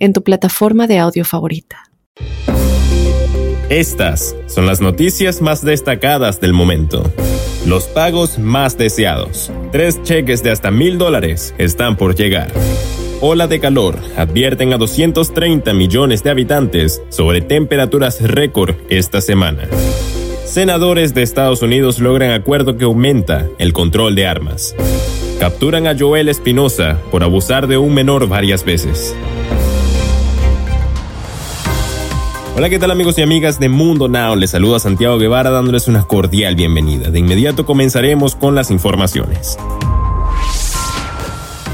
en tu plataforma de audio favorita. Estas son las noticias más destacadas del momento. Los pagos más deseados. Tres cheques de hasta mil dólares están por llegar. Ola de calor advierten a 230 millones de habitantes sobre temperaturas récord esta semana. Senadores de Estados Unidos logran acuerdo que aumenta el control de armas. Capturan a Joel Espinosa por abusar de un menor varias veces. Hola, ¿qué tal amigos y amigas de Mundo Now? Les saluda Santiago Guevara dándoles una cordial bienvenida. De inmediato comenzaremos con las informaciones.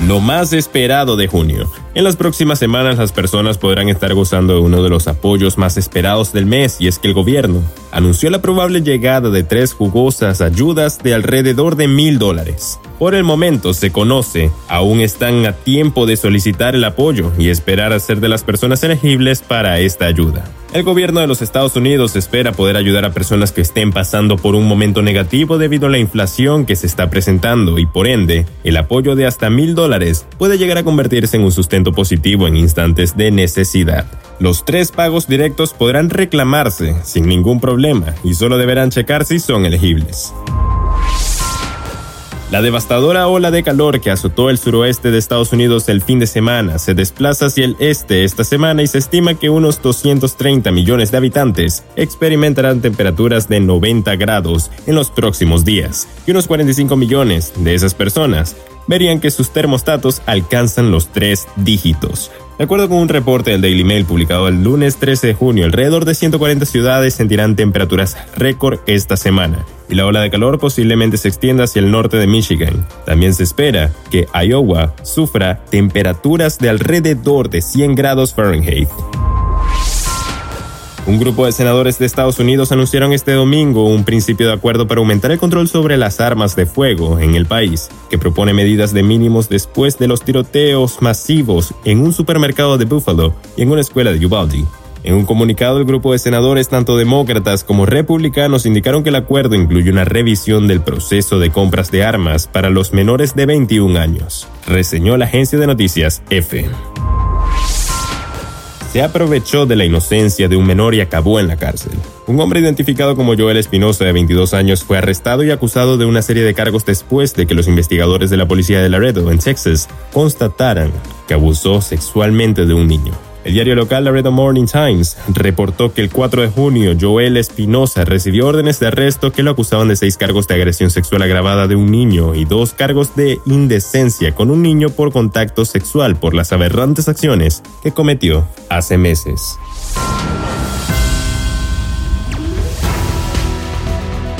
Lo más esperado de junio. En las próximas semanas las personas podrán estar gozando de uno de los apoyos más esperados del mes y es que el gobierno anunció la probable llegada de tres jugosas ayudas de alrededor de mil dólares. Por el momento se conoce, aún están a tiempo de solicitar el apoyo y esperar a ser de las personas elegibles para esta ayuda. El gobierno de los Estados Unidos espera poder ayudar a personas que estén pasando por un momento negativo debido a la inflación que se está presentando y por ende, el apoyo de hasta mil dólares puede llegar a convertirse en un sustento positivo en instantes de necesidad. Los tres pagos directos podrán reclamarse sin ningún problema y solo deberán checar si son elegibles. La devastadora ola de calor que azotó el suroeste de Estados Unidos el fin de semana se desplaza hacia el este esta semana y se estima que unos 230 millones de habitantes experimentarán temperaturas de 90 grados en los próximos días. Y unos 45 millones de esas personas verían que sus termostatos alcanzan los tres dígitos, de acuerdo con un reporte del Daily Mail publicado el lunes 13 de junio, alrededor de 140 ciudades sentirán temperaturas récord esta semana, y la ola de calor posiblemente se extienda hacia el norte de Michigan. También se espera que Iowa sufra temperaturas de alrededor de 100 grados Fahrenheit. Un grupo de senadores de Estados Unidos anunciaron este domingo un principio de acuerdo para aumentar el control sobre las armas de fuego en el país, que propone medidas de mínimos después de los tiroteos masivos en un supermercado de Buffalo y en una escuela de Uvalde. En un comunicado, el grupo de senadores, tanto demócratas como republicanos, indicaron que el acuerdo incluye una revisión del proceso de compras de armas para los menores de 21 años, reseñó la agencia de noticias EFE se aprovechó de la inocencia de un menor y acabó en la cárcel. Un hombre identificado como Joel Espinosa, de 22 años, fue arrestado y acusado de una serie de cargos después de que los investigadores de la policía de Laredo, en Texas, constataran que abusó sexualmente de un niño. El diario local Laredo Morning Times reportó que el 4 de junio Joel Espinosa recibió órdenes de arresto que lo acusaban de seis cargos de agresión sexual agravada de un niño y dos cargos de indecencia con un niño por contacto sexual por las aberrantes acciones que cometió hace meses.